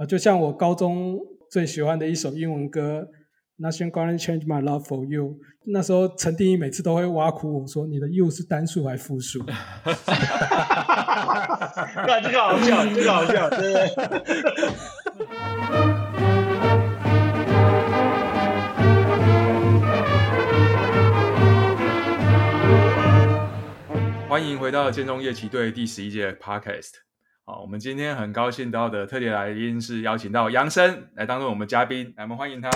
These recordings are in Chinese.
啊，就像我高中最喜欢的一首英文歌《Nothing Gonna Change My Love For You》，那时候陈定义每次都会挖苦我说：“你的 you 是单数还是复数？”哈哈哈哈哈！这个好笑，这个好笑，对不对？欢迎回到建中夜骑队第十一届 Podcast。好，我们今天很高兴到的特别来宾是邀请到杨生来当做我们嘉宾，来，我们欢迎他。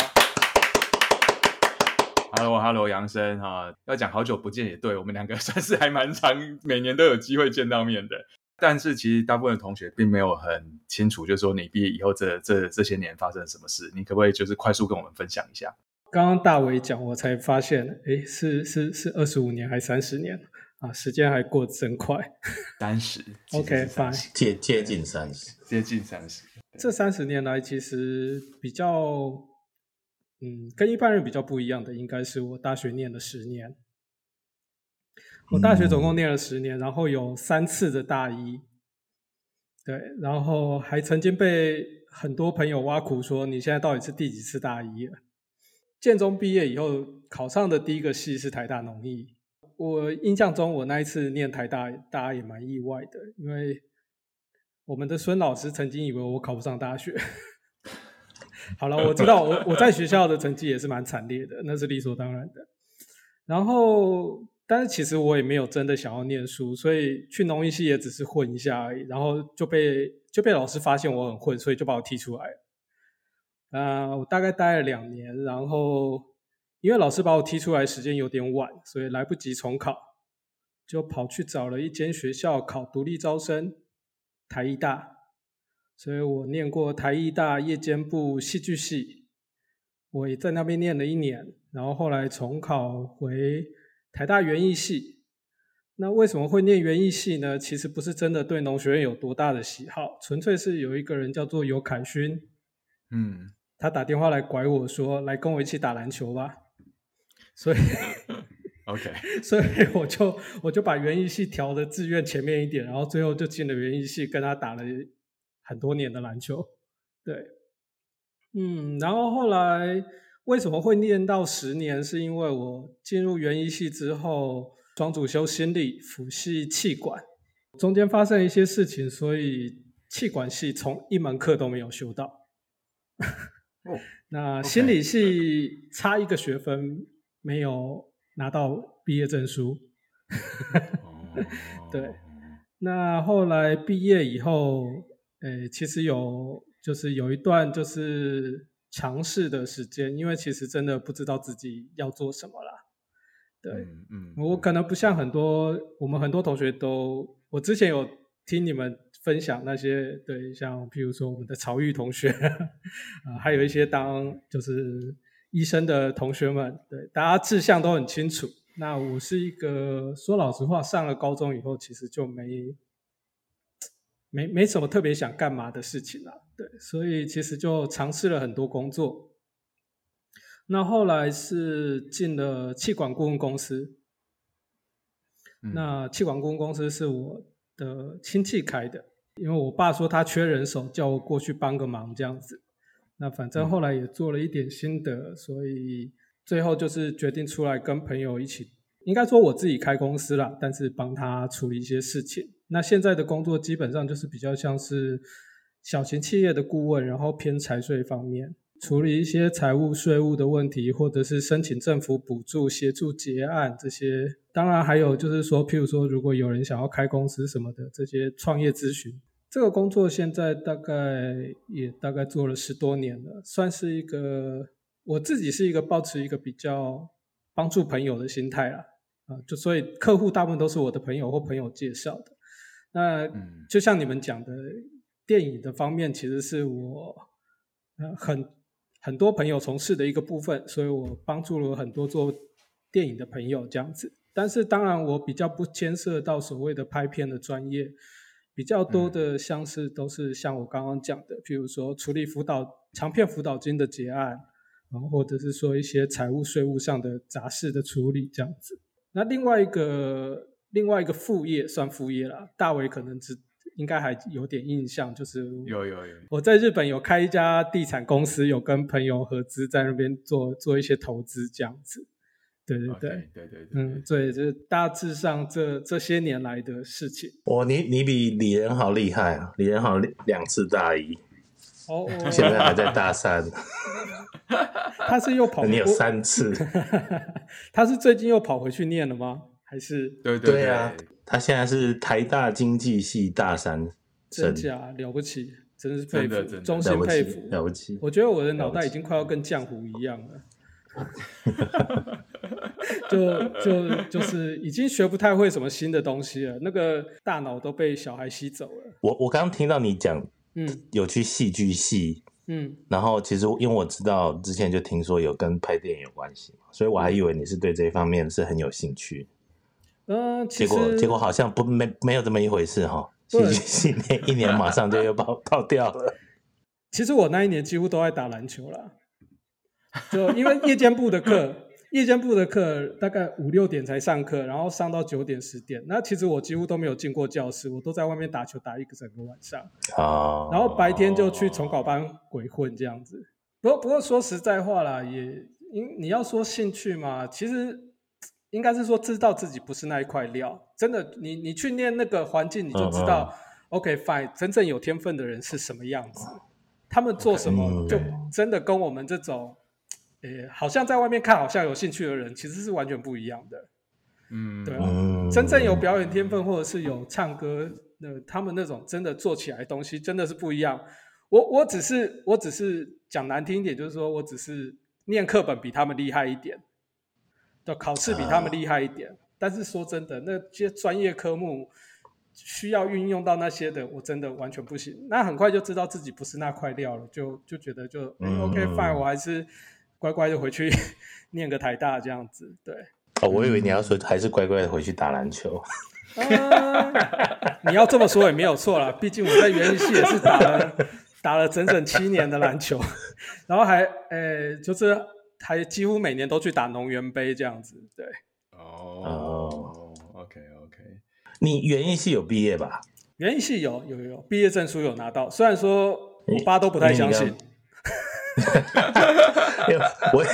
Hello，Hello，杨生哈，要讲好久不见也对，我们两个 算是还蛮常，每年都有机会见到面的。但是其实大部分同学并没有很清楚，就是说你毕业以后这这这些年发生了什么事，你可不可以就是快速跟我们分享一下？刚刚大伟讲，我才发现，诶，是是是二十五年还是三十年？啊，时间还过得真快，三十，OK，fine，接接近三十，接近三十。这三十年来，其实比较，嗯，跟一般人比较不一样的，应该是我大学念了十年。我大学总共念了十年，嗯，然后有三次的大一，对，然后还曾经被很多朋友挖苦说，你现在到底是第几次大一了？建中毕业以后，考上的第一个系是台大农艺。我印象中，我那一次念台大，大家也蛮意外的，因为我们的孙老师曾经以为我考不上大学。好了，我知道我我在学校的成绩也是蛮惨烈的，那是理所当然的。然后，但是其实我也没有真的想要念书，所以去农艺系也只是混一下而已。然后就被就被老师发现我很混，所以就把我踢出来了。啊、呃，我大概待了两年，然后。因为老师把我踢出来时间有点晚，所以来不及重考，就跑去找了一间学校考独立招生，台艺大。所以我念过台艺大夜间部戏剧系，我也在那边念了一年，然后后来重考回台大园艺系。那为什么会念园艺系呢？其实不是真的对农学院有多大的喜好，纯粹是有一个人叫做尤凯勋，嗯，他打电话来拐我说，来跟我一起打篮球吧。所以，OK，所以我就我就把园艺系调的志愿前面一点，然后最后就进了园艺系，跟他打了很多年的篮球。对，嗯，然后后来为什么会念到十年？是因为我进入园艺系之后，双主修心理，辅系气管，中间发生一些事情，所以气管系从一门课都没有修到。哦，那心理系差一个学分。没有拿到毕业证书 对。那后来毕业以后，诶，其实有就是有一段就是尝试的时间，因为其实真的不知道自己要做什么啦。对，嗯，嗯，我可能不像很多我们很多同学都，我之前有听你们分享那些，对，像譬如说我们的曹玉同学，啊，还有一些当就是。医生的同学们，对，大家志向都很清楚。那我是一个说老实话，上了高中以后，其实就没没没什么特别想干嘛的事情了。对，所以其实就尝试了很多工作。那后来是进了气管顾问公司。嗯、那气管顾问公司是我的亲戚开的，因为我爸说他缺人手，叫我过去帮个忙这样子。那反正后来也做了一点心得，嗯，所以最后就是决定出来跟朋友一起，应该说我自己开公司啦，但是帮他处理一些事情。那现在的工作基本上就是比较像是小型企业的顾问，然后偏财税方面，处理一些财务税务的问题，或者是申请政府补助、协助结案这些。当然还有就是说，譬如说如果有人想要开公司什么的，这些创业咨询。这个工作现在大概也大概做了十多年了，算是一个我自己是一个保持一个比较帮助朋友的心态啦，啊，就所以客户大部分都是我的朋友或朋友介绍的。那就像你们讲的，电影的方面其实是我呃很很多朋友从事的一个部分，所以我帮助了很多做电影的朋友这样子。但是当然我比较不牵涉到所谓的拍片的专业。比较多的像是都是像我刚刚讲的，比如说处理辅导长片辅导金的结案，然后或者是说一些财务税务上的杂事的处理这样子。那另外一个另外一个副业算副业啦，大伟可能只应该还有点印象，就是有有有，我在日本有开一家地产公司，有跟朋友合资在那边做做一些投资这样子。对对对 okay, 对对对，嗯，对，就是大致上这这些年来的事情。哦，你你比李仁豪厉害啊！李仁豪两次大一，哦，现在还在大三。他是又跑，你有三次。他是最近又跑回去念了吗？还是？对对对啊，他现在是台大经济系大三。真假了不起，真是佩服，衷心佩服，了不起。我觉得我的脑袋已经快要跟浆糊一样了。就就就是已经学不太会什么新的东西了，那个大脑都被小孩吸走了。我我刚刚听到你讲，嗯，有去戏剧系，嗯，然后其实因为我知道之前就听说有跟拍电影有关系嘛，所以我还以为你是对这一方面是很有兴趣。嗯，结果结果好像不没没有这么一回事哈，戏剧系那一年马上就又跑跑掉了。其实我那一年几乎都在打篮球啦。就因为夜间部的课，夜间部的课大概五六点才上课，然后上到九点十点。那其实我几乎都没有进过教室，我都在外面打球打一个整个晚上。啊。然后白天就去重考班鬼混这样子。不过不过说实在话啦，也因你要说兴趣嘛，其实应该是说知道自己不是那一块料。真的，你你去念那个环境，你就知道。嗯嗯 OK fine，真正有天分的人是什么样子，他们做什么就真的跟我们这种。欸、好像在外面看，好像有兴趣的人，其实是完全不一样的。嗯，对啊，真正有表演天分或者是有唱歌，那他们那种真的做起来的东西，真的是不一样。我我只是我只是讲难听一点，就是说我只是念课本比他们厉害一点，的考试比他们厉害一点。但是说真的，那些专业科目需要运用到那些的，我真的完全不行。那很快就知道自己不是那块料了，就就觉得就、欸、OK fine，我还是。乖乖的回去 念个台大这样子，对。哦，我以为你要说还是乖乖的回去打篮球。呃、你要这么说也没有错啦，毕竟我在园艺系也是打了打了整整七年的篮球，然后还诶、欸，就是还几乎每年都去打农园杯这样子，对。哦、oh,，OK OK。你园艺系有毕业吧？园艺系有有有毕业证书有拿到，虽然说我爸都不太相信。因为我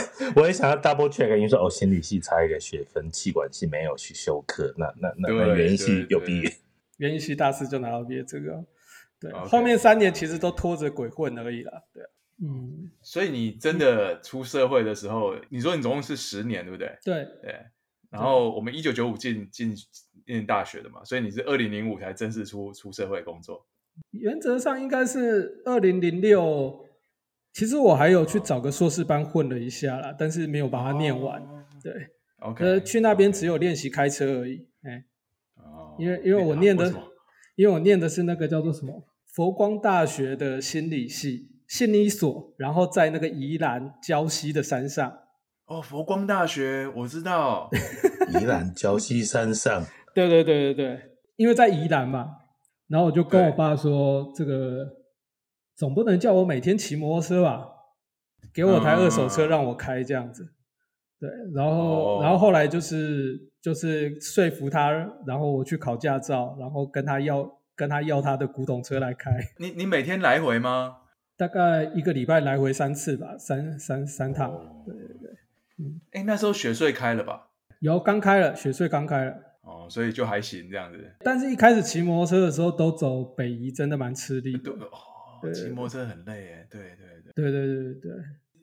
我也想要 double check，因为说哦，心理系差一个学分，气管系没有去修课，那那那园艺系有毕业，园艺系大四就拿到毕业这个，对，okay. 后面三年其实都拖着鬼混而已啦，对，嗯，所以你真的出社会的时候，你说你总共是十年，对不对？对对，然后我们一九九五进进念大学的嘛，所以你是二零零五才正式出出社会工作，原则上应该是二零零六。其实我还有去找个硕士班混了一下啦，但是没有把它念完。Oh, 对，OK，呃，去那边只有练习开车而已。哎，哦，因为因为我念的，因为我念的是那个叫做什么佛光大学的心理系，心理所，然后在那个宜兰礁溪的山上。哦、oh，佛光大学我知道，宜兰礁溪山上。对对对对对，因为在宜兰嘛，然后我就跟我爸说这个。总不能叫我每天骑摩托车吧？给我台二手车让我开这样子，嗯、对，然后、哦、然后后来就是就是说服他，然后我去考驾照，然后跟他要跟他要他的古董车来开。你你每天来回吗？大概一个礼拜来回三次吧，三三三趟。对对对，嗯，哎，那时候雪穗开了吧？有，刚开了，雪穗刚开了。哦，所以就还行这样子。但是一开始骑摩托车的时候都走北宜，真的蛮吃力的。对骑摩托车很累哎，对对对，对对对对，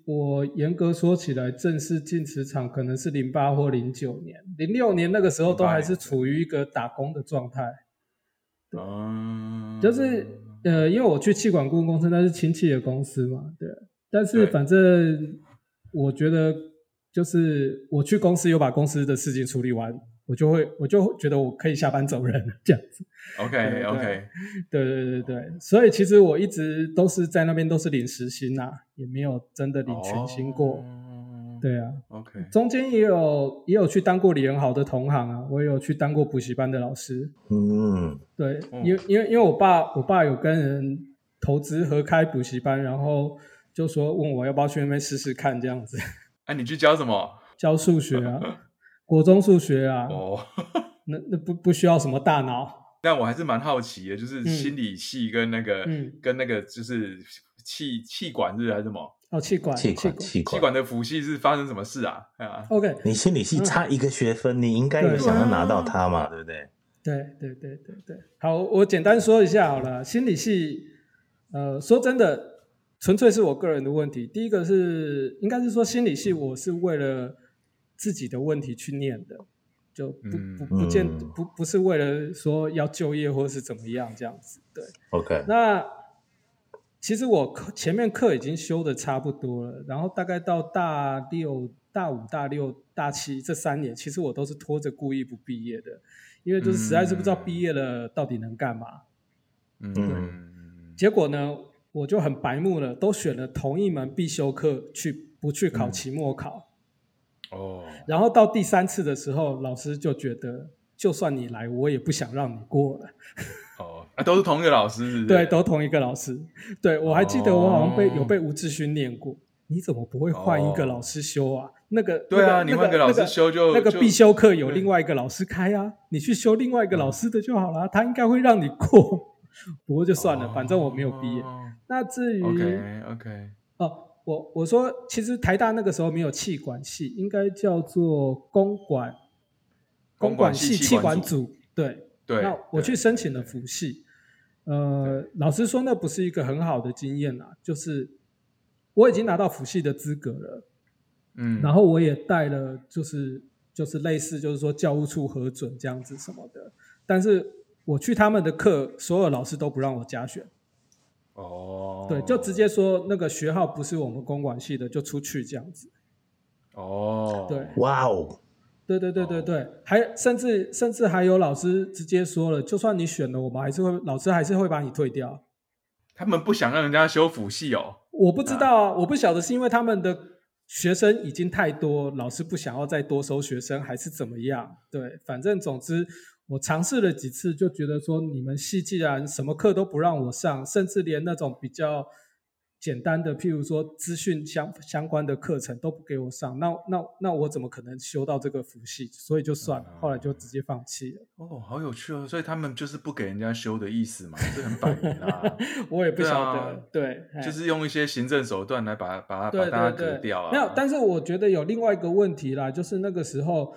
我严格说起来，正式进职场可能是零八或零九年，零六年那个时候都还是处于一个打工的状态。嗯，就是呃，因为我去气管顾问公司，那是亲戚的公司嘛，对。但是反正我觉得，就是我去公司有把公司的事情处理完。我就会，我就觉得我可以下班走人了，这样子。OK OK，对对对对，所以其实我一直都是在那边都是领时薪呐，也没有真的领全薪过。Oh, 对啊，OK，中间也有也有去当过李仁豪的同行啊，我也有去当过补习班的老师。嗯，对，因为因为因为我爸我爸有跟人投资合开补习班，然后就说问我要不要去那边试试看这样子。哎、啊，你去教什么？教数学啊。国中数学啊，哦，那那不不需要什么大脑，但我还是蛮好奇的，就是心理系跟那个、嗯、跟那个就是气气管是还是什么？哦，气管，气管，气管，气管的辅系是发生什么事啊？啊，OK，你心理系差一个学分，嗯、你应该有想要拿到它嘛，对不对？对对对对对。好，我简单说一下好了。心理系，呃，说真的，纯粹是我个人的问题。第一个是，应该是说心理系，我是为了自己的问题去念的，就不不不见不不是为了说要就业或是怎么样这样子。对，OK，那。其实我课前面课已经修的差不多了，然后大概到大六、大五、大六、大七这三年，其实我都是拖着故意不毕业的，因为就是实在是不知道毕业了到底能干嘛。嗯，对。结果呢，我就很白目了，都选了同一门必修课去，不去考期末考。哦。然后到第三次的时候，老师就觉得，就算你来，我也不想让你过了。哦，啊，都是同一个老师是是？对，都同一个老师。对，我还记得我好像被、哦、有被吴志勋念过。你怎么不会换一个老师修啊？哦、那个对啊，那个、你换个老师修就那个必修课有另外一个老师开啊，你去修另外一个老师的就好了，嗯、他应该会让你过。不过就算了，哦、反正我没有毕业。那至于 OK OK 哦，我我说其实台大那个时候没有气管系，应该叫做公管公管系气管组对。对，那我去申请了辅系，呃，老实说，那不是一个很好的经验啊。就是我已经拿到辅系的资格了，嗯，然后我也带了，就是就是类似，就是说教务处核准这样子什么的。但是我去他们的课，所有老师都不让我加选。哦，对，就直接说那个学号不是我们公管系的，就出去这样子。哦，对，哇哦。对对对对对，哦、还甚至甚至还有老师直接说了，就算你选了，我们还是会老师还是会把你退掉。他们不想让人家修辅系哦。我不知道啊，我不晓得是因为他们的学生已经太多，老师不想要再多收学生，还是怎么样？对，反正总之我尝试了几次，就觉得说你们系既然什么课都不让我上，甚至连那种比较。简单的，譬如说资讯相相关的课程都不给我上，那那那我怎么可能修到这个辅系？所以就算了，嗯、后来就直接放弃了。哦，好有趣哦！所以他们就是不给人家修的意思嘛，这很摆明啊。我也不晓得，对，啊、对，就是用一些行政手段来把把把大家隔掉啊。没有，但是我觉得有另外一个问题啦，就是那个时候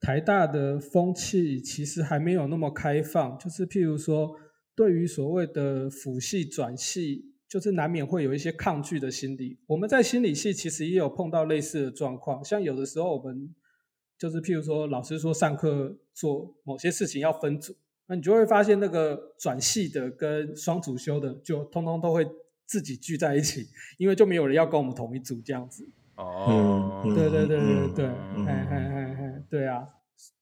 台大的风气其实还没有那么开放，就是譬如说对于所谓的辅系转系。就是难免会有一些抗拒的心理。我们在心理系其实也有碰到类似的状况，像有的时候我们就是譬如说老师说上课做某些事情要分组，那你就会发现那个转系的跟双主修的就通通都会自己聚在一起，因为就没有人要跟我们同一组这样子。哦，对对对对对，嘿嘿嘿嘿，对啊。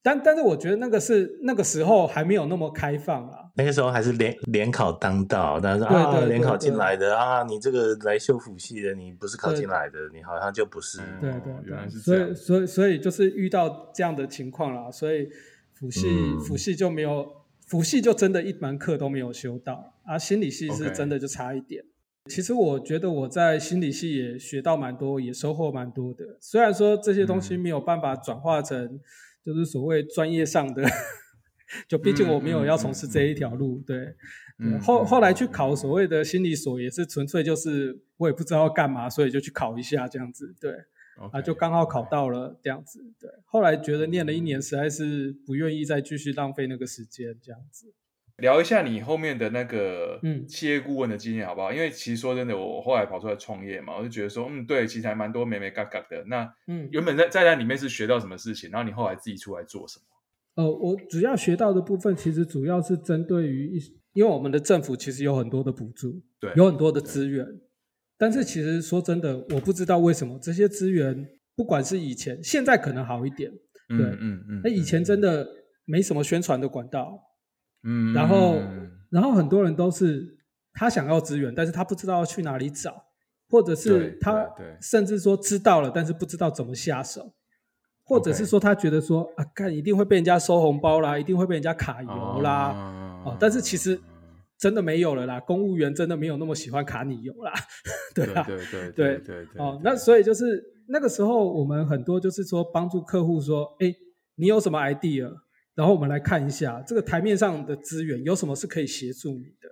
但但是我觉得那个是那个时候还没有那么开放啊，那个时候还是联联考当道，但是啊联考进来的啊，你这个来修辅系的，你不是考进来的，你好像就不是。对对对，所以所以所以就是遇到这样的情况啦，所以辅系辅系就没有辅系就真的一门课都没有修到啊，心理系是真的就差一点。其实我觉得我在心理系也学到蛮多，也收获蛮多的，虽然说这些东西没有办法转化成。就是所谓专业上的，就毕竟我没有要从事这一条路，对，后后来去考所谓的心理所，也是纯粹就是我也不知道要干嘛，所以就去考一下这样子，对，啊，就刚好考到了这样子，对，后来觉得念了一年，实在是不愿意再继续浪费那个时间这样子。聊一下你后面的那个嗯企业顾问的经验好不好？嗯、因为其实说真的，我后来跑出来创业嘛，我就觉得说，嗯，对，其实还蛮多眉眉角角的。那嗯，原本在在那里面是学到什么事情？然后你后来自己出来做什么？呃，我主要学到的部分，其实主要是针对于一，因为我们的政府其实有很多的补助，对，有很多的资源。但是其实说真的，我不知道为什么这些资源，不管是以前，现在可能好一点，对，嗯嗯嗯，那以前真的没什么宣传的管道。嗯，然后，然后很多人都是他想要资源，但是他不知道要去哪里找，或者是他甚至说知道了，但是不知道怎么下手，或者是说他觉得说啊，干一定会被人家收红包啦，一定会被人家卡油啦，哦，但是其实真的没有了啦，公务员真的没有那么喜欢卡你油啦，对吧？对对对对对，哦，那所以就是那个时候我们很多就是说帮助客户说，哎，你有什么 idea？然后我们来看一下这个台面上的资源有什么是可以协助你的。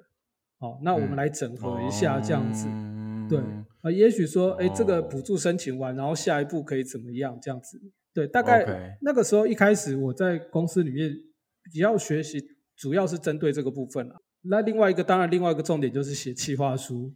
好，那我们来整合一下这样子。嗯、对啊，也许说，哎，这个补助申请完，然后下一步可以怎么样？这样子。对，大概那个时候一开始我在公司里面比较学习，主要是针对这个部分了。那另外一个，当然另外一个重点就是写企划书。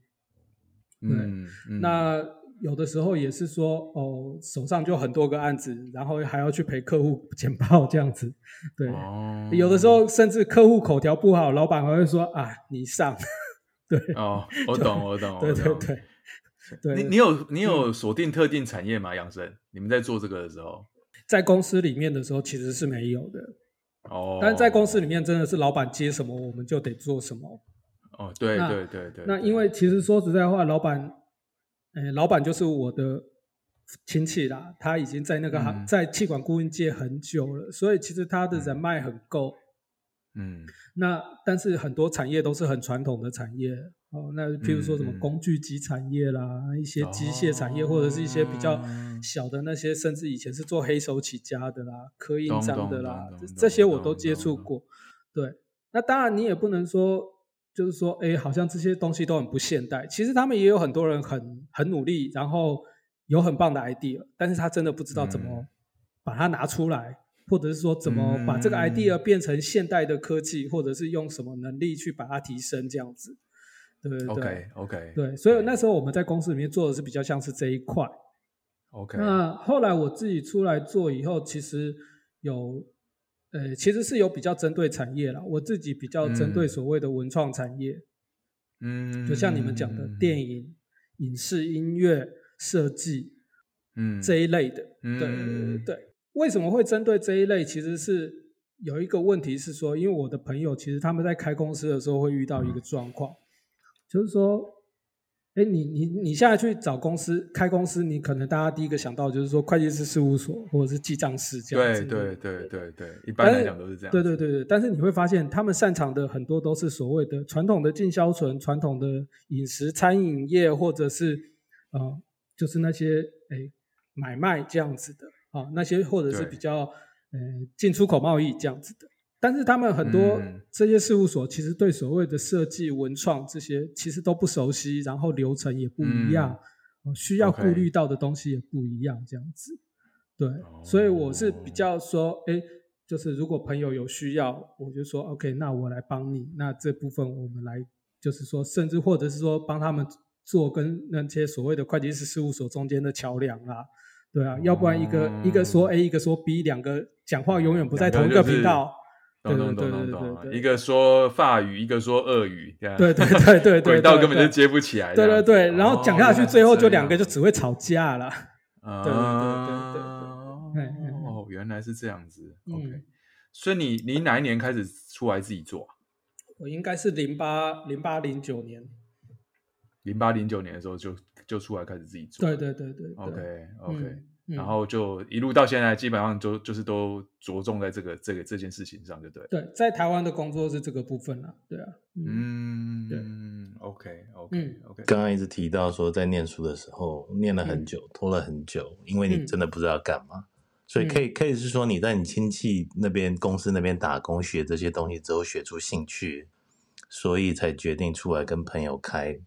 对，嗯嗯、那有的时候也是说，哦，手上就很多个案子，然后还要去陪客户简报这样子。对，哦、有的时候甚至客户口条不好，老板还会说啊，你上。对，哦，我懂，我懂，对对对。对你你有你有锁定特定产业吗？养生，你们在做这个的时候，在公司里面的时候其实是没有的。哦，但是在公司里面真的是老板接什么我们就得做什么。哦，对对对对。那因为其实说实在话，老板，哎，老板就是我的亲戚啦，他已经在那个行、嗯、在气管顾问界很久了，所以其实他的人脉很够。嗯，那但是很多产业都是很传统的产业。哦，那譬如说什么工具机产业啦，嗯、一些机械产业，哦、或者是一些比较小的那些，甚至以前是做黑手起家的啦，刻印章的啦，这些我都接触过。对，那当然你也不能说，就是说，哎，好像这些东西都很不现代。其实他们也有很多人很很努力，然后有很棒的 idea，但是他真的不知道怎么把它拿出来，嗯、或者是说怎么把这个 idea 变成现代的科技，或者是用什么能力去把它提升这样子。对对对，OK OK，对，所以那时候我们在公司里面做的是比较像是这一块。OK，那后来我自己出来做以后，其实有，呃，其实是有比较针对产业啦。我自己比较针对所谓的文创产业，嗯，就像你们讲的电影、嗯、影视、音乐设计，嗯，这一类的。嗯、对对对，为什么会针对这一类？其实是有一个问题是说，因为我的朋友其实他们在开公司的时候会遇到一个状况。嗯就是说，哎，你你你现在去找公司开公司，你可能大家第一个想到就是说会计师事务所或者是记账师这样子。对对对对对，一般来讲都是这样。对对对对，但是你会发现他们擅长的很多都是所谓的传统的进销存、传统的饮食餐饮业，或者是呃，就是那些哎买卖这样子的啊，那些或者是比较呃进出口贸易这样子的。但是他们很多这些事务所其实对所谓的设计、文创这些其实都不熟悉，然后流程也不一样，嗯、需要顾虑到的东西也不一样，这样子。对，哦、所以我是比较说，哎，就是如果朋友有需要，我就说 OK，那我来帮你。那这部分我们来，就是说，甚至或者是说帮他们做跟那些所谓的会计师事务所中间的桥梁啊，对啊，要不然一个、哦、一个说 A，一个说 B，两个讲话永远不在同一个频道。懂懂懂懂懂，一个说法语，一个说俄语，对对对对对，轨道根本就接不起来。对对对，然后讲下去，最后就两个就只会吵架了。对对对对对，哦，原来是这样子。OK，所以你你哪一年开始出来自己做？我应该是零八零八零九年，零八零九年的时候就就出来开始自己做。对对对对，OK OK。然后就一路到现在，基本上就就是都着重在这个这个这件事情上，就对。对，在台湾的工作是这个部分了，对啊。嗯，对，OK OK OK。刚刚一直提到说，在念书的时候念了很久，拖了很久，因为你真的不知道干嘛，所以可以可以是说你在你亲戚那边公司那边打工学这些东西之后学出兴趣，所以才决定出来跟朋友开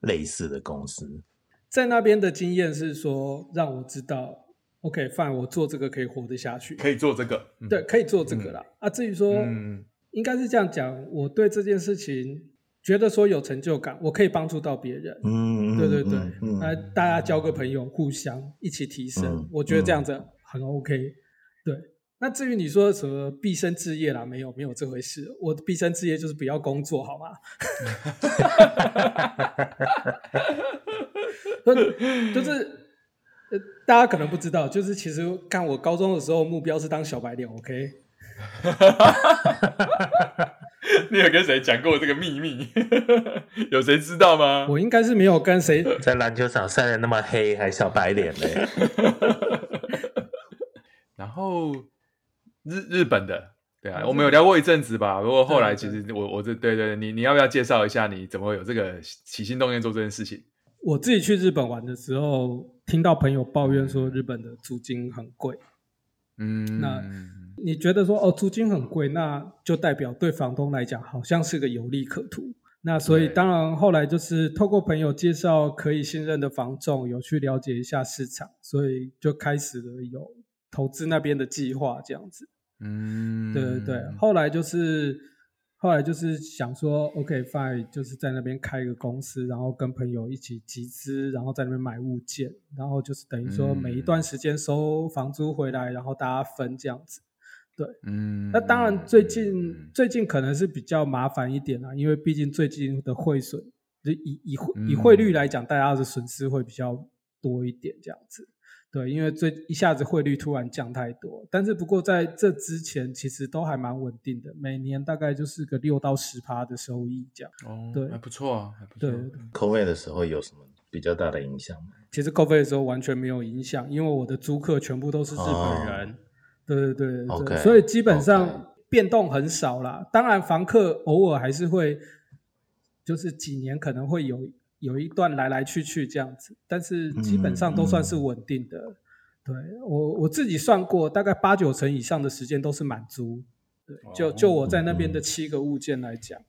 类似的公司。在那边的经验是说，让我知道，OK，fine，我做这个可以活得下去，可以做这个，嗯、对，可以做这个啦。嗯、啊，至于说，嗯、应该是这样讲，我对这件事情觉得说有成就感，我可以帮助到别人，嗯，对对对，来、嗯。嗯、大家交个朋友，互相一起提升，嗯、我觉得这样子很 OK，对。那至于你说什么毕生志业啦，没有没有这回事。我的毕生志业就是不要工作，好吗？就是呃，大家可能不知道，就是其实看我高中的时候目标是当小白脸，OK？你有跟谁讲过这个秘密？有谁知道吗？我应该是没有跟谁在篮球场晒得那么黑，还小白脸嘞。然后。日日本的，对啊，我们有聊过一阵子吧。不过后来其实我我这对对，你你要不要介绍一下你怎么会有这个起心动念做这件事情？我自己去日本玩的时候，听到朋友抱怨说日本的租金很贵，嗯，那你觉得说哦，租金很贵，那就代表对房东来讲好像是个有利可图。那所以当然后来就是透过朋友介绍可以信任的房仲，有去了解一下市场，所以就开始了有投资那边的计划这样子。嗯，对对对。后来就是后来就是想说，OK fine，就是在那边开一个公司，然后跟朋友一起集资，然后在那边买物件，然后就是等于说每一段时间收房租回来，然后大家分这样子。对，嗯，那当然最近、嗯、最近可能是比较麻烦一点啦，因为毕竟最近的汇损，就以以汇以汇率来讲，大家的损失会比较多一点，这样子。对，因为最一下子汇率突然降太多，但是不过在这之前其实都还蛮稳定的，每年大概就是个六到十趴的收益这样。哦，对，还不错啊，还不错。对，COVID 的时候有什么比较大的影响吗？其实 COVID 的时候完全没有影响，因为我的租客全部都是日本人。哦对对对对，okay, 所以基本上变动很少啦。Okay. 当然，房客偶尔还是会，就是几年可能会有有一段来来去去这样子，但是基本上都算是稳定的。嗯嗯、对我我自己算过，大概八九成以上的时间都是满租。对，就就我在那边的七个物件来讲，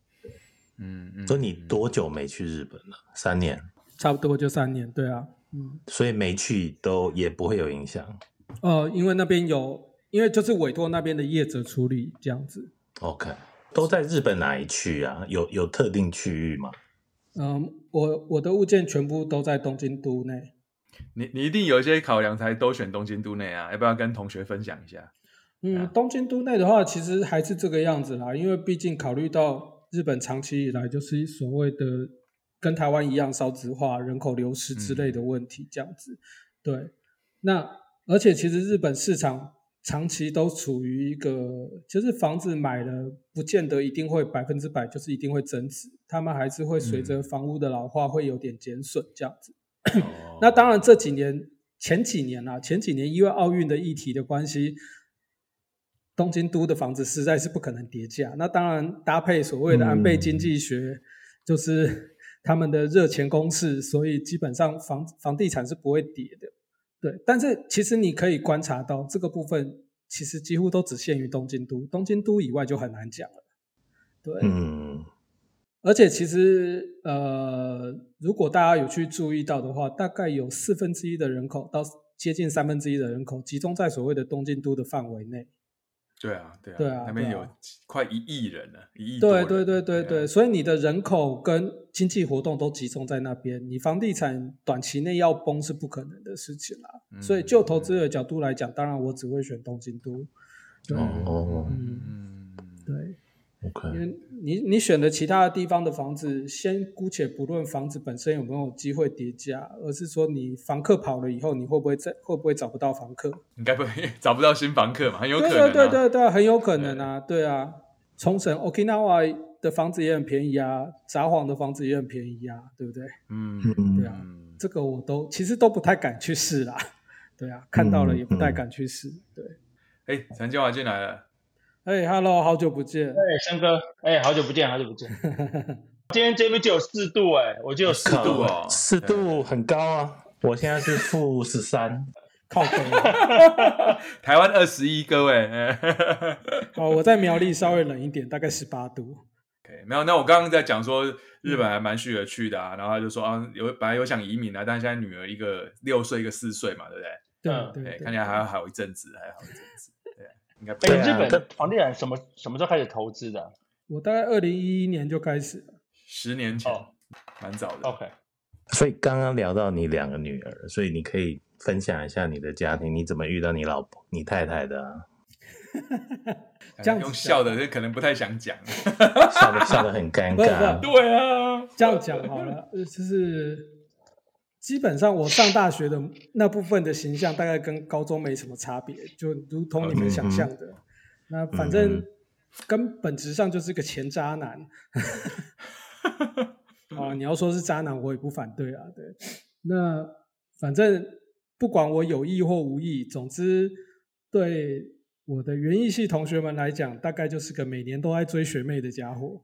嗯嗯。所以你多久没去日本了？三年？差不多就三年，对啊，嗯。所以没去都也不会有影响。呃，因为那边有。因为就是委托那边的业者处理这样子。OK，都在日本哪一区啊？有有特定区域吗？嗯，我我的物件全部都在东京都内。你你一定有一些考量才都选东京都内啊？要不要跟同学分享一下？嗯，啊、东京都内的话，其实还是这个样子啦。因为毕竟考虑到日本长期以来就是所谓的跟台湾一样少子化、人口流失之类的问题，这样子。嗯、对，那而且其实日本市场。长期都处于一个，就是房子买了，不见得一定会百分之百就是一定会增值，他们还是会随着房屋的老化会有点减损这样子。嗯、那当然这几年前几年啊，前几年因为奥运的议题的关系，东京都的房子实在是不可能跌价。那当然搭配所谓的安倍经济学，嗯、就是他们的热钱攻势，所以基本上房房地产是不会跌的。对，但是其实你可以观察到这个部分，其实几乎都只限于东京都，东京都以外就很难讲了。对，嗯，而且其实呃，如果大家有去注意到的话，大概有四分之一的人口到接近三分之一的人口集中在所谓的东京都的范围内。对啊，对啊，对啊，那边有快一亿人了，一亿。对对对对对，所以你的人口跟经济活动都集中在那边，你房地产短期内要崩是不可能的事情啦。所以就投资的角度来讲，当然我只会选东京都。哦，嗯，对。Okay. 因为你你选的其他的地方的房子，先姑且不论房子本身有没有机会叠加，而是说你房客跑了以后，你会不会再会不会找不到房客？应该不会找不到新房客嘛，很有可能、啊。对对对对，很有可能啊，对，对啊。冲绳 Okinawa 的房子也很便宜啊，札幌的房子也很便宜啊，对不对？嗯，对啊，这个我都其实都不太敢去试啦。对啊，看到了也不太敢去试。对，哎、欸，陈建华进来了。哎、hey,，Hello，好久不见。哎，森哥，哎，好久不见，好久不见。今天这边就有四度，哎，我就有四度哦，四度很高啊。我现在是负十三，靠北。台湾二十一，各位。哦，我在苗栗稍微冷一点，大概十八度。OK，没有。那我刚刚在讲说日本还蛮适合去的啊，然后他就说啊，有本来有想移民啊，但是现在女儿一个六岁，一个四岁嘛，对不对？对对，对。看起来还要还有一阵子，还好一阵子。应该哎，日本的房地产什么什么时候开始投资的？我大概二零一一年就开始了，十年前，蛮、oh. 早的。OK，所以刚刚聊到你两个女儿，所以你可以分享一下你的家庭，你怎么遇到你老婆、你太太的、啊？这样用笑的，可能不太想讲，笑的笑的很尴尬。对啊，这样讲好了，就是。基本上我上大学的那部分的形象大概跟高中没什么差别，就如同你们想象的。嗯、那反正根本质上就是个前渣男。啊，你要说是渣男，我也不反对啊。对，那反正不管我有意或无意，总之对我的园艺系同学们来讲，大概就是个每年都爱追学妹的家伙。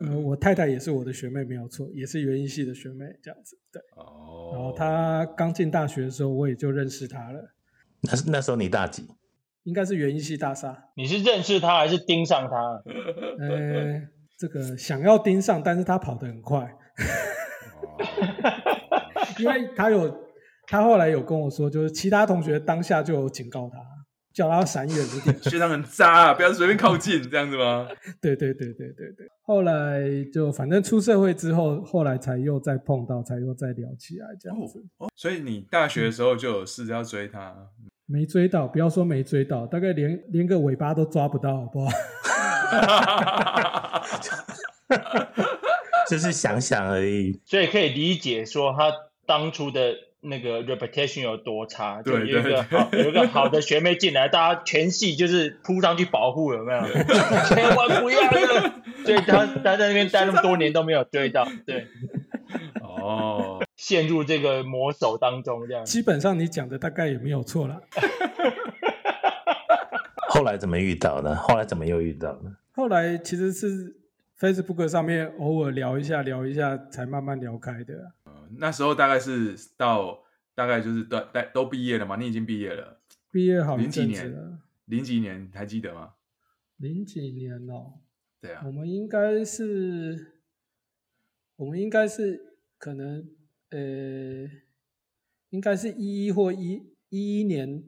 呃，我太太也是我的学妹，没有错，也是园艺系的学妹，这样子，对。哦。然后她刚进大学的时候，我也就认识她了。那那时候你大几？应该是园艺系大厦。你是认识她还是盯上她？呃，这个想要盯上，但是她跑得很快，因为他有他后来有跟我说，就是其他同学当下就有警告他，叫他闪远一点。学长很渣啊，不要随便靠近，这样子吗？对对对对对对。后来就反正出社会之后，后来才又再碰到，才又再聊起来这样子。哦哦、所以你大学的时候就有试着要追他？嗯没追到，不要说没追到，大概连连个尾巴都抓不到，好不好？就是想想而已。所以可以理解说他当初的那个 reputation 有多差。就，有一个好有一个好的学妹进来，大家全系就是扑上去保护，有没有？千万不要！所以他他在那边待那么多年都没有追到，对。哦。陷入这个魔手当中，这样基本上你讲的大概也没有错了。后来怎么遇到呢？后来怎么又遇到呢？后来其实是 Facebook 上面偶尔聊一下，聊一下才慢慢聊开的。呃，那时候大概是到大概就是都都都毕业了嘛？你已经毕业了？毕业好。零几年？零几年还记得吗？零几年哦。对啊。我们应该是，我们应该是可能。呃，应该是一一或一一一年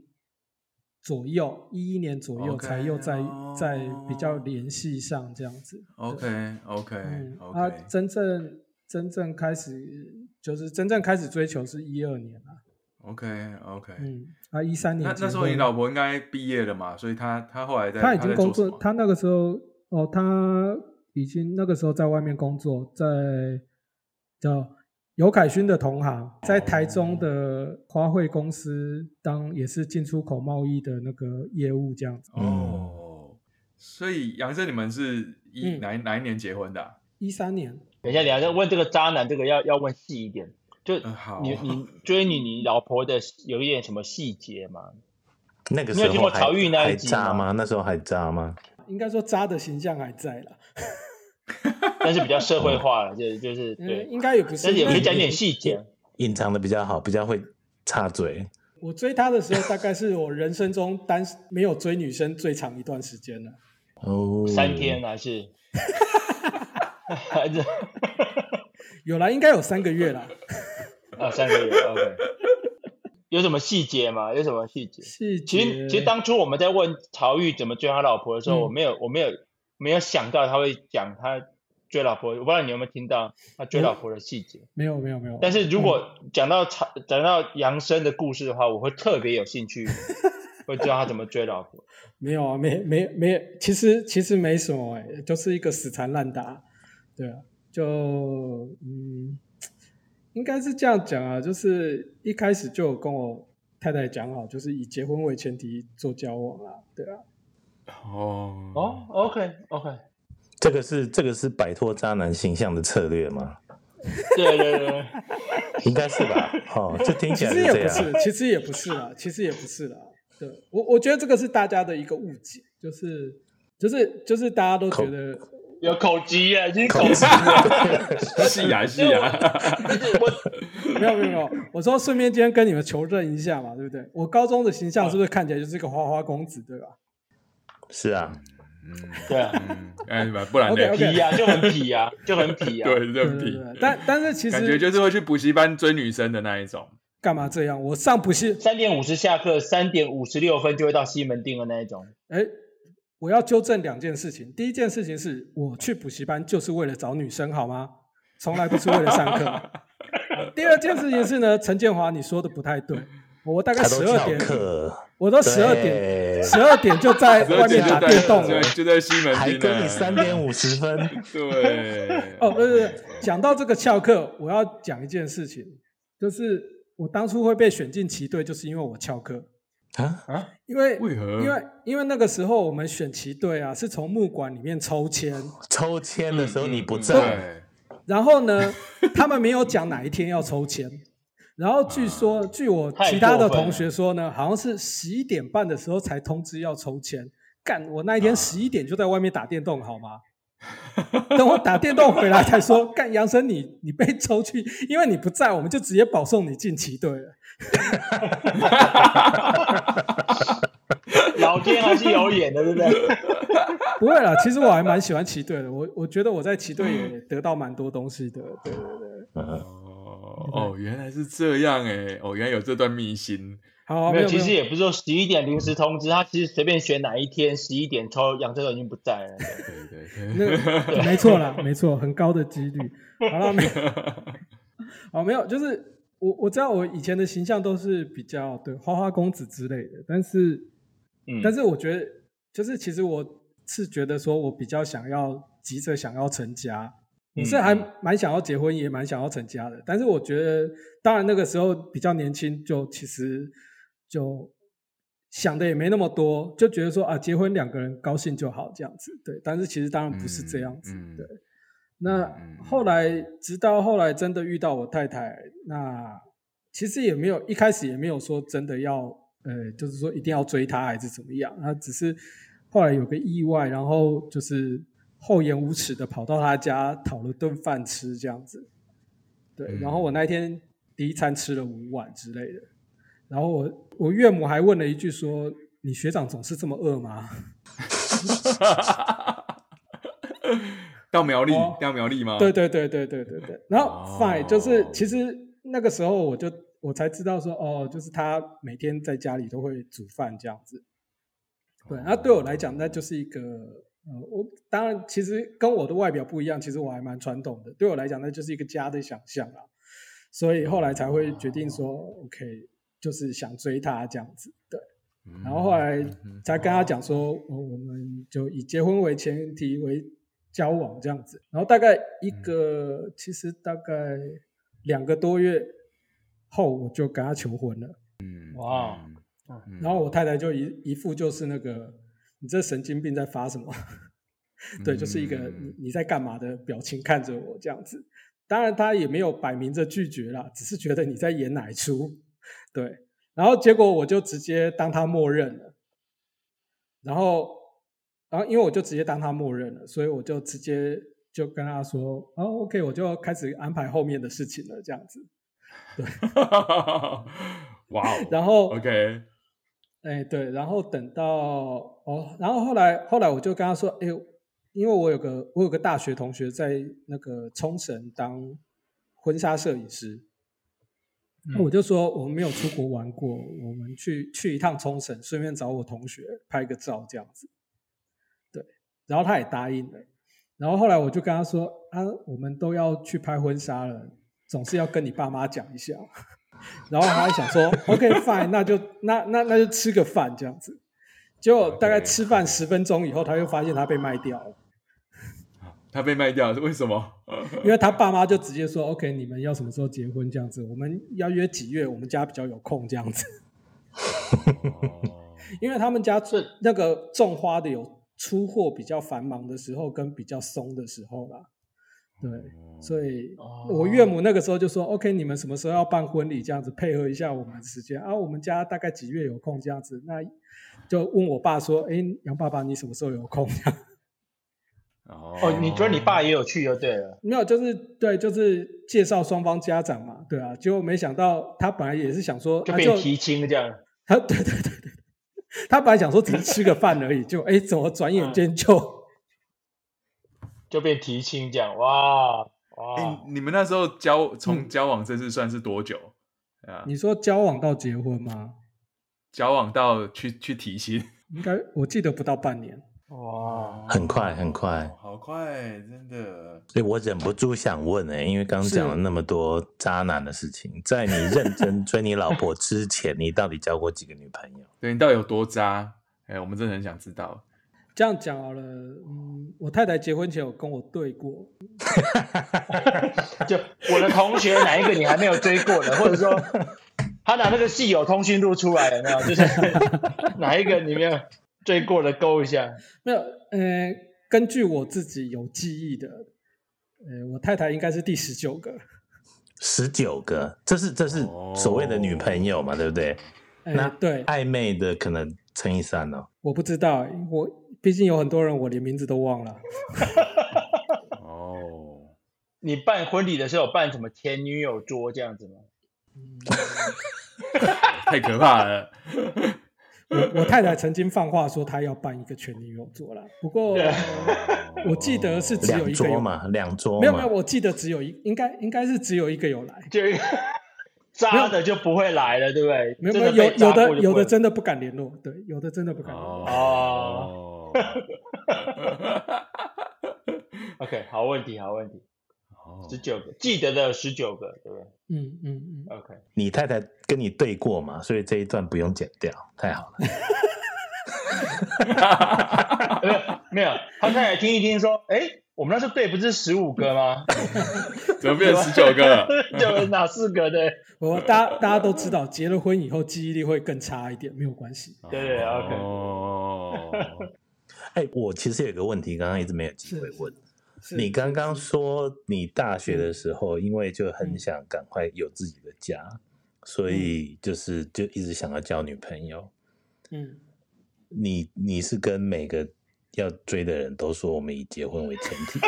左右，一一年左右才又在在比较联系上这样子。OK OK，嗯，他真正真正开始就是真正开始追求是一二年啊。OK OK，嗯，他一三年那那时候你老婆应该毕业了嘛，所以她她后来在她已经工作，她那个时候哦，她已经那个时候在外面工作，在叫。尤凯勋的同行，在台中的花卉公司当也是进出口贸易的那个业务这样子。哦，所以杨生你们是一、嗯、哪哪一年结婚的、啊？一三年。等一下，等一下，问这个渣男，这个要要问细一点。就你、嗯、你追你你老婆的有一点什么细节吗？那个时候还，那一集吗？还渣吗？那时候还渣吗？应该说渣的形象还在了。但是比较社会化了，就就是对，应该也不是，但是也可以讲点细节，隐藏的比较好，比较会插嘴。我追她的时候，大概是我人生中单没有追女生最长一段时间了。哦，三天还是？有啦，应该有三个月啦。啊，三个月，OK。有什么细节吗？有什么细节？细节。其实，其实当初我们在问曹玉怎么追他老婆的时候，我没有，我没有。没有想到他会讲他追老婆，我不知道你有没有听到他追老婆的细节。没有，没有，没有。但是如果讲到曹讲到杨生的故事的话，我会特别有兴趣，会知道他怎么追老婆。没有啊，没没没，其实其实没什么哎，就是一个死缠烂打。对啊，就嗯，应该是这样讲啊，就是一开始就有跟我太太讲好，就是以结婚为前提做交往啊，对啊。哦哦，OK OK，这个是这个是摆脱渣男形象的策略吗？对对对，应该是吧。哦，这听起来其实也不是，其实也不是啦，其实也不是啦。对，我我觉得这个是大家的一个误解，就是就是就是大家都觉得有口疾耶，已经口疾了，是呀是呀。没有没有没有，我说顺便今天跟你们求证一下嘛，对不对？我高中的形象是不是看起来就是一个花花公子，对吧？是啊，嗯，对啊，哎，不然呢？皮呀，就很皮呀，就很皮呀，对，就很皮。但但是其实感觉就是会去补习班追女生的那一种。干嘛这样？我上补习三点五十下课，三点五十六分就会到西门町的那一种。哎，我要纠正两件事情。第一件事情是我去补习班就是为了找女生，好吗？从来不是为了上课。第二件事情是呢，陈建华，你说的不太对。我大概十二点，我都十二点，十二点就在外面打电动了，就在西门町，还跟你三点五十分。对，哦，不是，讲到这个翘课，我要讲一件事情，就是我当初会被选进旗队，就是因为我翘课啊啊，因为为何？因为因为那个时候我们选旗队啊，是从木管里面抽签，抽签的时候你不在，然后呢，他们没有讲哪一天要抽签。然后据说，啊、据我其他的同学说呢，好像是十一点半的时候才通知要抽签。干，我那一天十一点就在外面打电动，好吗？啊、等我打电动回来才说，干杨生你你被抽去，因为你不在，我们就直接保送你进旗队了。老今天还是有眼的，对不对？不会啦，其实我还蛮喜欢骑队的。我我觉得我在骑队也得到蛮多东西的。对对对。哦哦，原来是这样哎！哦，原来有这段秘辛。好，没有，其实也不是说十一点临时通知，他其实随便选哪一天十一点抽，杨车都已经不在了。对对 对，没错啦，没错，很高的几率。好了，没有，好没有，就是我我知道我以前的形象都是比较对花花公子之类的，但是，嗯，但是我觉得就是其实我是觉得说我比较想要急着想要成家。我是还蛮想要结婚，也蛮想要成家的，但是我觉得，当然那个时候比较年轻，就其实就想的也没那么多，就觉得说啊，结婚两个人高兴就好这样子，对。但是其实当然不是这样子，嗯、对。那后来，直到后来真的遇到我太太，那其实也没有一开始也没有说真的要，呃，就是说一定要追她还是怎么样，那只是后来有个意外，然后就是。厚颜无耻的跑到她家讨了顿饭吃，这样子，对。然后我那天第一餐吃了五碗之类的。然后我我岳母还问了一句说：“你学长总是这么饿吗？” 到苗栗，到苗栗吗？对对对对对对对。然后 fine，就是其实那个时候我就我才知道说哦，就是他每天在家里都会煮饭这样子。对，那对我来讲，那就是一个。呃，我当然其实跟我的外表不一样，其实我还蛮传统的。对我来讲，那就是一个家的想象啊，所以后来才会决定说，OK，就是想追他这样子，对。然后后来才跟他讲说，我我们就以结婚为前提为交往这样子。然后大概一个，其实大概两个多月后，我就跟他求婚了。嗯，哇。然后我太太就一一副就是那个。你这神经病在发什么？对，就是一个你你在干嘛的表情看着我这样子。当然他也没有摆明着拒绝啦，只是觉得你在演哪一出。对，然后结果我就直接当他默认了。然后，然后因为我就直接当他默认了，所以我就直接就跟他说：“哦，OK，我就开始安排后面的事情了。”这样子。对，哇 Wow，然后 OK。哎，对，然后等到哦，然后后来后来我就跟他说，哎，因为我有个我有个大学同学在那个冲绳当婚纱摄影师，嗯、我就说我们没有出国玩过，我们去去一趟冲绳，顺便找我同学拍个照这样子。对，然后他也答应了，然后后来我就跟他说，啊，我们都要去拍婚纱了，总是要跟你爸妈讲一下。然后他还想说，OK fine，那就那那那就吃个饭这样子。结果大概吃饭十分钟以后，他又发现他被卖掉了。他被卖掉了，为什么？因为他爸妈就直接说，OK，你们要什么时候结婚这样子？我们要约几月？我们家比较有空这样子。因为他们家种那个种花的有出货比较繁忙的时候，跟比较松的时候啦。对，所以我岳母那个时候就说：“OK，你们什么时候要办婚礼？这样子配合一下我们的时间啊。我们家大概几月有空？这样子，那就问我爸说：‘哎，杨爸爸，你什么时候有空？’这样。哦，你觉得你爸也有去就对了？没有，就是对，就是介绍双方家长嘛。对啊，结果没想到他本来也是想说，就被提亲这样。他对对对对，他本来想说只是吃个饭而已，就哎，怎么转眼间就。嗯”就变提亲这样，哇哇、欸！你们那时候交从交往这次算是多久？嗯、啊，你说交往到结婚吗？交往到去去提亲，应该我记得不到半年。哇，很快很快，好快，真的。所以我忍不住想问呢、欸，因为刚讲了那么多渣男的事情，在你认真追你老婆之前，你到底交过几个女朋友？对，你到底有多渣？哎、欸，我们真的很想知道。这样讲好了，嗯，我太太结婚前有跟我对过，就我的同学哪一个你还没有追过的，或者说他拿那个系友通讯录出来了没有？就是 哪一个你没有追过的勾一下。没有，呃，根据我自己有记忆的，呃，我太太应该是第十九个，十九个，这是这是所谓的女朋友嘛，对不对？那对暧昧的可能乘以三哦，我不知道我。毕竟有很多人，我连名字都忘了。哦，你办婚礼的时候有办什么前女友桌这样子吗？太可怕了！我我太太曾经放话说她要办一个全女友座啦，不过我记得是只有一个有桌嘛，两桌没有没有，我记得只有一应该应该是只有一个有来，就渣的就不会来了，对不对？没有没有有有的有的真的不敢联络，对，有的真的不敢联络哦。OK，好问题，好问题。十九个记得的十九个，对不对？嗯嗯嗯。OK，你太太跟你对过嘛？所以这一段不用剪掉，太好了。没有没有，他太太听一听说，哎，我们那时候对不是十五个吗？怎么变成十九个了？有哪四个的？我大家大家都知道，结了婚以后记忆力会更差一点，没有关系。对对，OK。哦。哎，我其实有个问题，刚刚一直没有机会问。你刚刚说你大学的时候，因为就很想赶快有自己的家，嗯、所以就是就一直想要交女朋友。嗯，你你是跟每个要追的人都说我们以结婚为前提？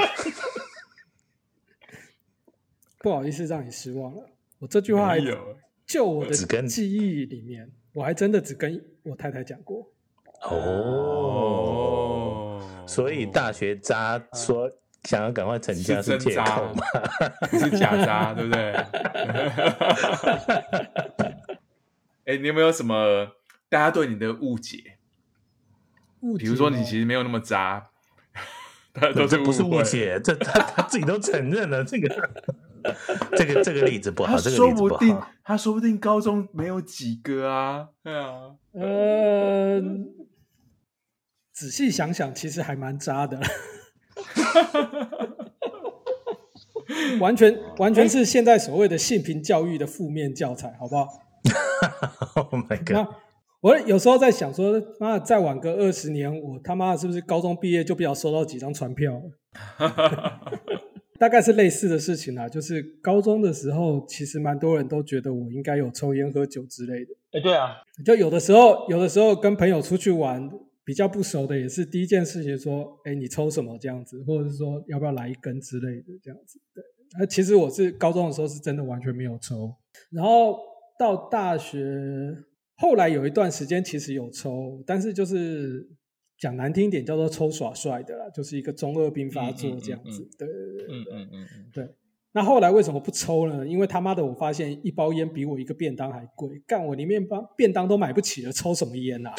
不好意思让你失望了，我这句话还有就我的记忆里面，我还真的只跟我太太讲过。哦，所以大学渣说。想要赶快成家是借口吗？是，是假渣，对不对？哎、欸，你有没有什么大家对你的误解？误解，比如说你其实没有那么渣，他都是不是误解，这他他自己都承认了。这个这个这个例子不好，他说不定他说不定高中没有几个啊。对啊，呃，仔细想想，其实还蛮渣的。完全完全是现在所谓的性平教育的负面教材，好不好？Oh my god！那我有时候在想说，妈再晚个二十年，我他妈是不是高中毕业就不要收到几张传票？大概是类似的事情啦。就是高中的时候，其实蛮多人都觉得我应该有抽烟喝酒之类的。哎，对啊，就有的时候，有的时候跟朋友出去玩。比较不熟的也是第一件事情说，哎，你抽什么这样子，或者是说要不要来一根之类的这样子。对，那其实我是高中的时候是真的完全没有抽，然后到大学后来有一段时间其实有抽，但是就是讲难听一点叫做抽耍帅的啦，就是一个中二病发作这样子。对对对对，嗯嗯嗯嗯，对。那后来为什么不抽呢？因为他妈的，我发现一包烟比我一个便当还贵，干我连面包便当都买不起了，抽什么烟啊？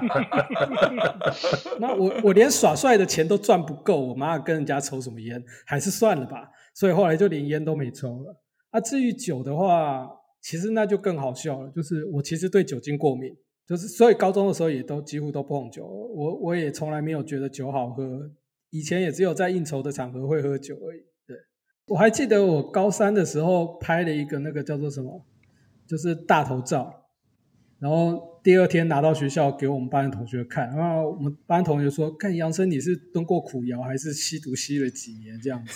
那我我连耍帅的钱都赚不够，我妈跟人家抽什么烟？还是算了吧。所以后来就连烟都没抽了。啊，至于酒的话，其实那就更好笑了，就是我其实对酒精过敏，就是所以高中的时候也都几乎都不碰酒，我我也从来没有觉得酒好喝，以前也只有在应酬的场合会喝酒而已。我还记得我高三的时候拍了一个那个叫做什么，就是大头照，然后第二天拿到学校给我们班的同学看，然后我们班同学说：“看杨生你是蹲过苦窑还是吸毒吸了几年这样子？”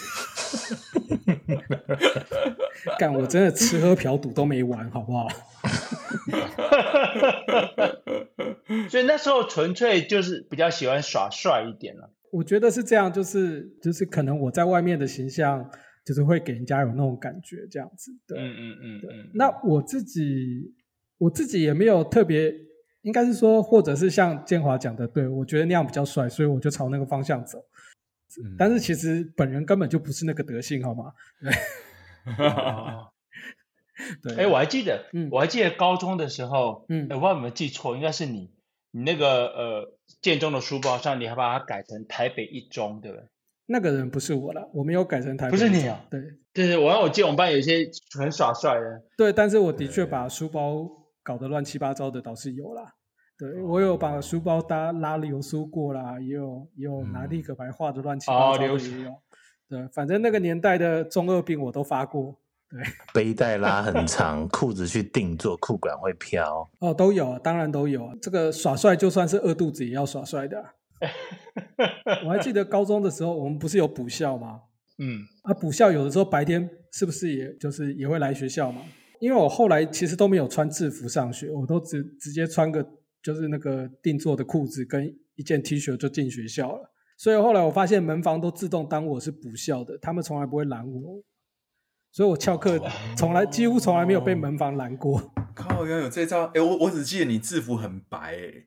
干我真的吃喝嫖赌都没完，好不好？所以那时候纯粹就是比较喜欢耍帅一点了。我觉得是这样，就是就是可能我在外面的形象。就是会给人家有那种感觉，这样子。对，嗯嗯嗯，对。那我自己，我自己也没有特别，应该是说，或者是像建华讲的，对，我觉得那样比较帅，所以我就朝那个方向走。嗯、但是其实本人根本就不是那个德性，好吗？对。哎，我还记得，嗯，我还记得高中的时候，嗯，我不知道有没有记错，应该是你，你那个呃建中的书包上，你还把它改成台北一中，对不对？那个人不是我了，我没有改成台北。不是你啊？对，对对，我让我记得我们班有一些很耍帅的。对，但是我的确把书包搞得乱七八糟的，倒是有啦。对，我有把书包搭拉流苏过啦，也有也有拿立可白画的乱七八糟的也有。对，反正那个年代的中二病我都发过。对，背带拉很长，裤子去定做，裤管会飘。哦，都有，当然都有。这个耍帅就算是饿肚子也要耍帅的。我还记得高中的时候，我们不是有补校吗？嗯，啊，补校有的时候白天是不是也就是也会来学校嘛？因为我后来其实都没有穿制服上学，我都直直接穿个就是那个定做的裤子跟一件 T 恤就进学校了。所以后来我发现门房都自动当我是补校的，他们从来不会拦我，所以我翘课从来几乎从来没有被门房拦过。靠，原来有这招！哎，我我只记得你制服很白，哎，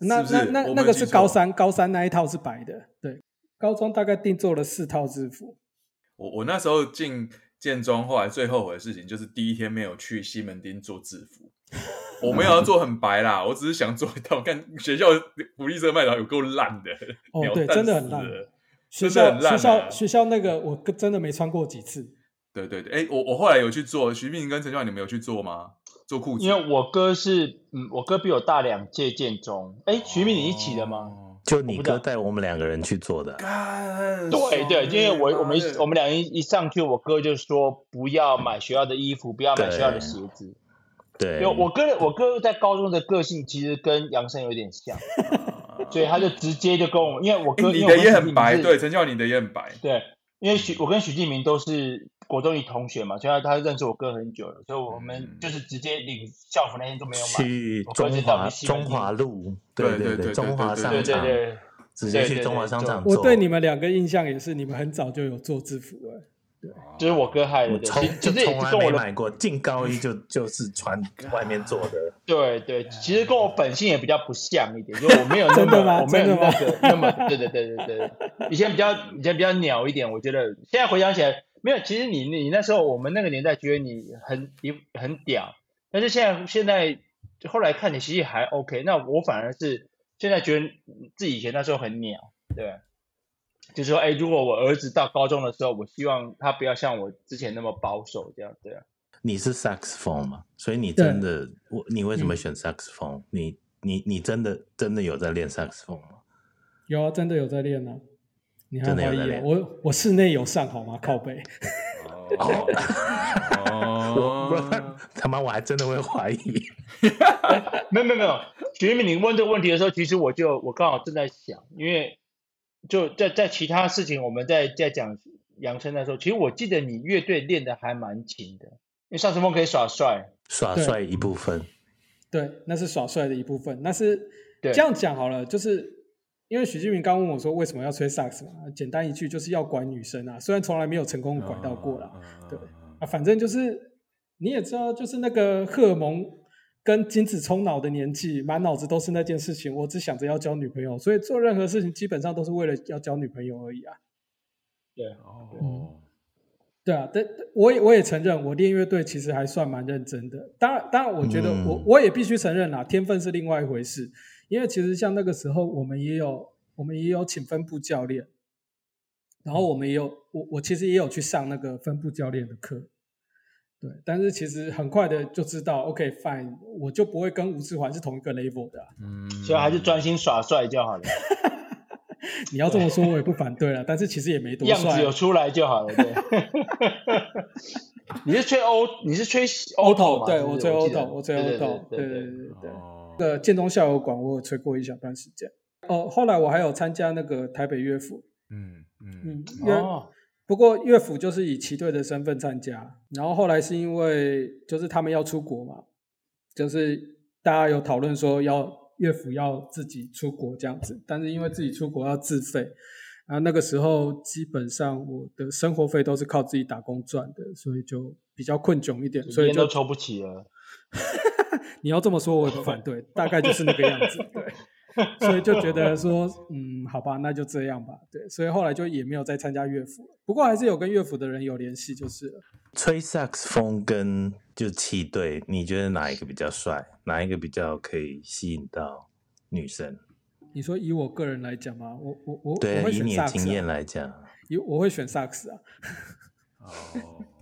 那那那那个是高三，高三那一套是白的，对，高中大概定做了四套制服。我我那时候进建中，后来最后悔的事情就是第一天没有去西门町做制服。我没有要做很白啦，我只是想做一套。看学校福利社卖的有够烂的，哦，对，真的很烂。学校学校学校那个我真的没穿过几次。对对对，哎，我我后来有去做，徐斌跟陈教你们有去做吗？做裤子？因为我哥是，嗯，我哥比我大两届建中。哎，徐敏你一起的吗？就你哥带我们两个人去做的。对对，因为我我们我们俩一一上去，我哥就说不要买学校的衣服，不要买学校的鞋子。对，有我哥，我哥在高中的个性其实跟杨生有点像，所以他就直接就跟我，因为我哥，你的也很白，对，陈教你的也很白，对，因为许我跟许敬明都是国中一同学嘛，所以他他认识我哥很久了，所以我们就是直接领校服那天都没有买，去中华中华路，对对对，中华商场，对对，直接去中华商场。我对你们两个印象也是，你们很早就有做制服了。就是我哥害的，从就从来没买过，进高一就就是穿 外面做的。对对，其实跟我本性也比较不像一点，就我没有那么，我没有那个那么，对对对对对，以前比较以前比较鸟一点，我觉得现在回想起来没有。其实你你那时候我们那个年代觉得你很你很屌，但是现在现在后来看你其实还 OK，那我反而是现在觉得自己以前那时候很鸟，对。就是说，哎，如果我儿子到高中的时候，我希望他不要像我之前那么保守，这样对啊。你是萨克斯风嘛？所以你真的，我你为什么选 saxophone？？你你你真的真的有在练 saxophone 吗？有啊，真的有在练呢。你还怀疑啊？我我室内有上好吗？靠背。哦。我 他妈我还真的会怀疑。没有没有没有，徐一鸣，你问这个问题的时候，其实我就我刚好正在想，因为。就在在其他事情，我们在在讲杨琛的时候，其实我记得你乐队练的还蛮勤的，因为萨克斯风可以耍帅，耍帅一部分，对，那是耍帅的一部分。那是这样讲好了，就是因为许志明刚问我说为什么要吹萨克斯嘛，简单一句就是要管女生啊，虽然从来没有成功拐到过啦，对啊，反正就是你也知道，就是那个荷尔蒙。跟精子冲脑的年纪，满脑子都是那件事情。我只想着要交女朋友，所以做任何事情基本上都是为了要交女朋友而已啊。对，哦，对啊，但我也我也承认，我练乐队其实还算蛮认真的。当然，当然，我觉得我、嗯、我也必须承认啦，天分是另外一回事。因为其实像那个时候，我们也有我们也有请分部教练，然后我们也有我我其实也有去上那个分部教练的课。对，但是其实很快的就知道，OK fine，我就不会跟吴志环是同一个 level 的，啊，嗯，所以还是专心耍帅就好了。你要这么说，我也不反对了，但是其实也没多帅，样子有出来就好了。对，你是吹欧，你是吹 auto 对，我吹 auto 我吹 auto 对对对对对。那个建中校友馆，我有吹过一小段时间。哦，后来我还有参加那个台北乐府，嗯嗯嗯，哦。不过乐府就是以旗队的身份参加，然后后来是因为就是他们要出国嘛，就是大家有讨论说要乐府要自己出国这样子，但是因为自己出国要自费，啊那个时候基本上我的生活费都是靠自己打工赚的，所以就比较困窘一点，所以就抽不起了。你要这么说我也不反对，大概就是那个样子，对。所以就觉得说，嗯，好吧，那就这样吧。对，所以后来就也没有再参加乐府了。不过还是有跟乐府的人有联系，就是了。吹萨克斯风跟就气对，你觉得哪一个比较帅？哪一个比较可以吸引到女生？你说以我个人来讲吗？我我我对，我会选萨克斯啊，以你的经验来讲，以我会选萨克斯啊。哦。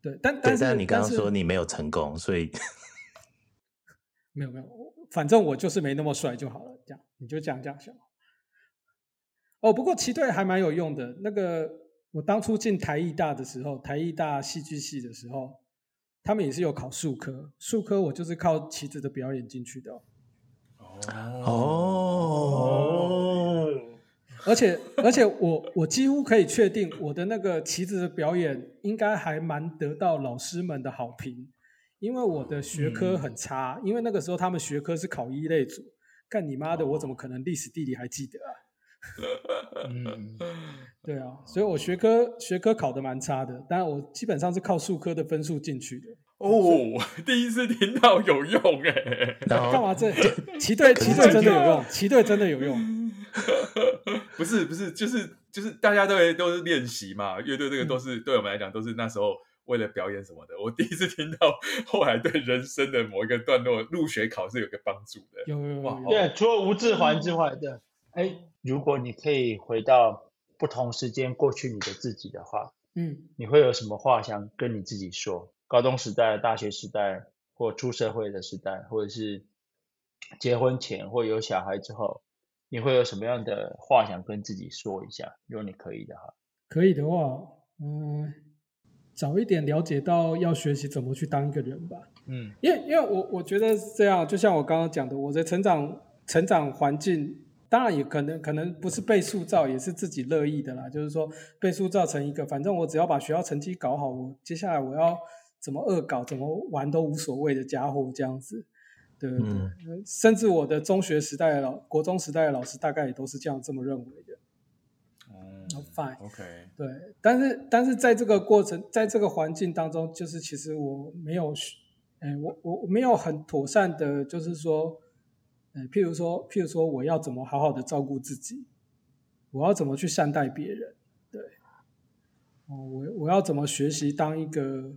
对，但但是你刚刚说你没有成功，所以没 有没有。反正我就是没那么帅就好了，这样你就这样这样想。哦，不过旗队还蛮有用的。那个我当初进台艺大的时候，台艺大戏剧系的时候，他们也是有考数科，数科我就是靠旗子的表演进去的。哦，而且而且我我几乎可以确定，我的那个旗子的表演应该还蛮得到老师们的好评。因为我的学科很差，嗯、因为那个时候他们学科是考一类组，干你妈的，我怎么可能历史地理还记得啊？嗯，对啊，所以我学科学科考的蛮差的，但我基本上是靠数科的分数进去的。哦，第一次听到有用哎、欸！干嘛这？骑队骑队真的有用，骑队真的有用。不是不是，就是就是大家都都是练习嘛，乐队这个都是、嗯、对我们来讲都是那时候为了表演什么的。我第一次听到，后来对人生的某一个段落入学考试有个帮助的。有有有，有，对，除了吴志环之外，对。哎，如果你可以回到不同时间过去你的自己的话，嗯，你会有什么话想跟你自己说？高中时代、大学时代，或出社会的时代，或者是结婚前或有小孩之后，你会有什么样的话想跟自己说一下？如果你可以的话，可以的话，嗯，早一点了解到要学习怎么去当一个人吧。嗯，因为因为我我觉得是这样，就像我刚刚讲的，我的成长成长环境，当然也可能可能不是被塑造，也是自己乐意的啦。就是说被塑造成一个，反正我只要把学校成绩搞好，我接下来我要。怎么恶搞，怎么玩都无所谓的家伙，这样子，对对对、嗯，甚至我的中学时代的老、国中时代的老师，大概也都是这样这么认为的。嗯，fine，OK，、对，但是但是在这个过程，在这个环境当中，就是其实我没有，哎，我我我没有很妥善的，就是说，呃，譬如说，譬如说，我要怎么好好的照顾自己，我要怎么去善待别人，对，哦，我我要怎么学习当一个。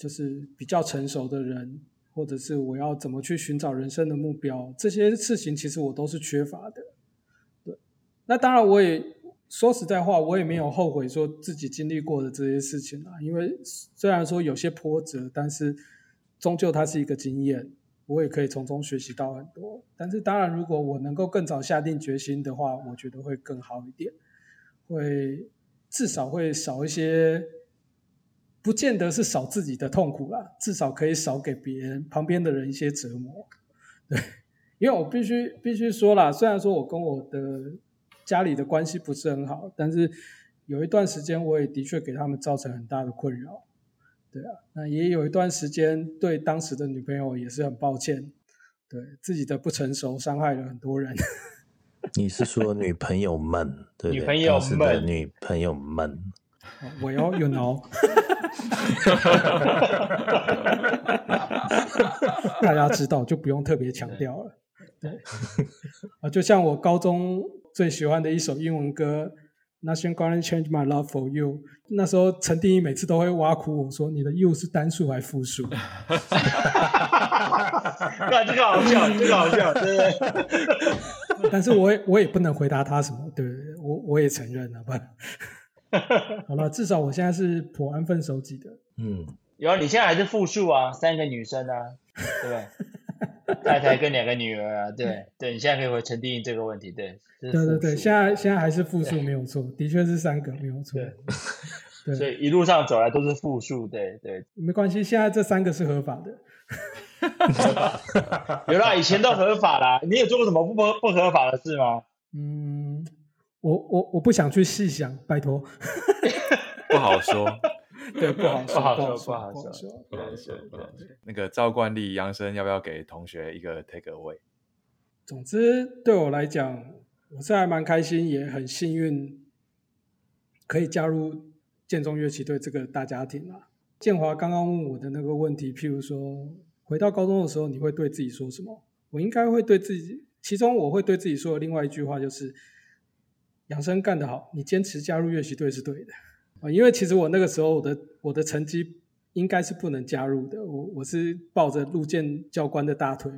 就是比较成熟的人，或者是我要怎么去寻找人生的目标，这些事情其实我都是缺乏的。对，那当然我也说实在话，我也没有后悔说自己经历过的这些事情啊。因为虽然说有些波折，但是终究它是一个经验，我也可以从中学习到很多。但是当然，如果我能够更早下定决心的话，我觉得会更好一点，会至少会少一些。不见得是少自己的痛苦啦，至少可以少给别人旁边的人一些折磨。对，因为我必须必须说啦，虽然说我跟我的家里的关系不是很好，但是有一段时间我也的确给他们造成很大的困扰。对啊，那也有一段时间对当时的女朋友也是很抱歉，对自己的不成熟伤害了很多人。你是说女朋友们？对，女朋友们，女朋友们。我要 you know，大家知道就不用特别强调了。对，啊，就像我高中最喜欢的一首英文歌，Nothing gonna change my love for you。那时候陈定义每次都会挖苦我说：“你的 you 是单数还是复数？”那这个好笑，这个好笑，对不对？但是我也我也不能回答他什么，对不对？我我也承认了，不。好了，至少我现在是颇安分守己的。嗯，有，你现在还是复数啊，三个女生啊，对，太太跟两个女儿啊，对，对，你现在可以回陈定义这个问题，对，对对对，现在现在还是复数没有错，的确是三个没有错，对，对，所以一路上走来都是复数，对对，没关系，现在这三个是合法的，有啦，以前都合法啦，你有做过什么不不不合法的事吗？嗯。我我我不想去细想，拜托。不好说，对，不好说，不好说，不好说，不好说，不好说。那个照惯例，杨生要不要给同学一个 take away？总之，对我来讲，我是还蛮开心，也很幸运，可以加入建中乐器队这个大家庭啊。建华刚刚问我的那个问题，譬如说，回到高中的时候，你会对自己说什么？我应该会对自己，其中我会对自己说的另外一句话就是。杨生干得好，你坚持加入乐器队是对的啊，因为其实我那个时候我的我的成绩应该是不能加入的，我我是抱着陆健教官的大腿，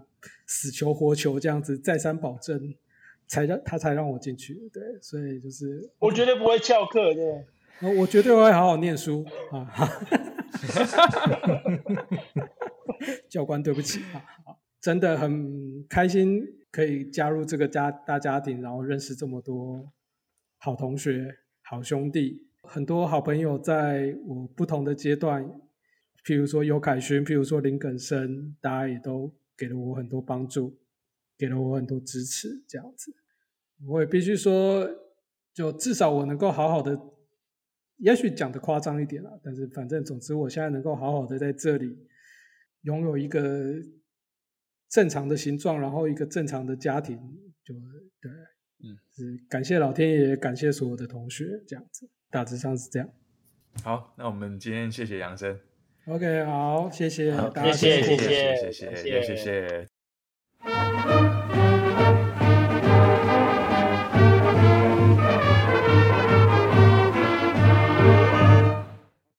死求活求这样子再三保证，才让他才让我进去，对，所以就是我绝对不会翘课，的，我绝对会好好念书啊，教官对不起啊，真的很开心可以加入这个家大家庭，然后认识这么多。好同学、好兄弟，很多好朋友，在我不同的阶段，譬如说尤凯勋，譬如说林耿生，大家也都给了我很多帮助，给了我很多支持，这样子，我也必须说，就至少我能够好好的，也许讲的夸张一点啦，但是反正总之，我现在能够好好的在这里拥有一个正常的形状，然后一个正常的家庭，就对。嗯，是感谢老天爷，感谢所有的同学，这样子，大致上是这样。好，那我们今天谢谢杨生。OK，好，谢谢，谢谢，谢谢，谢谢，谢谢。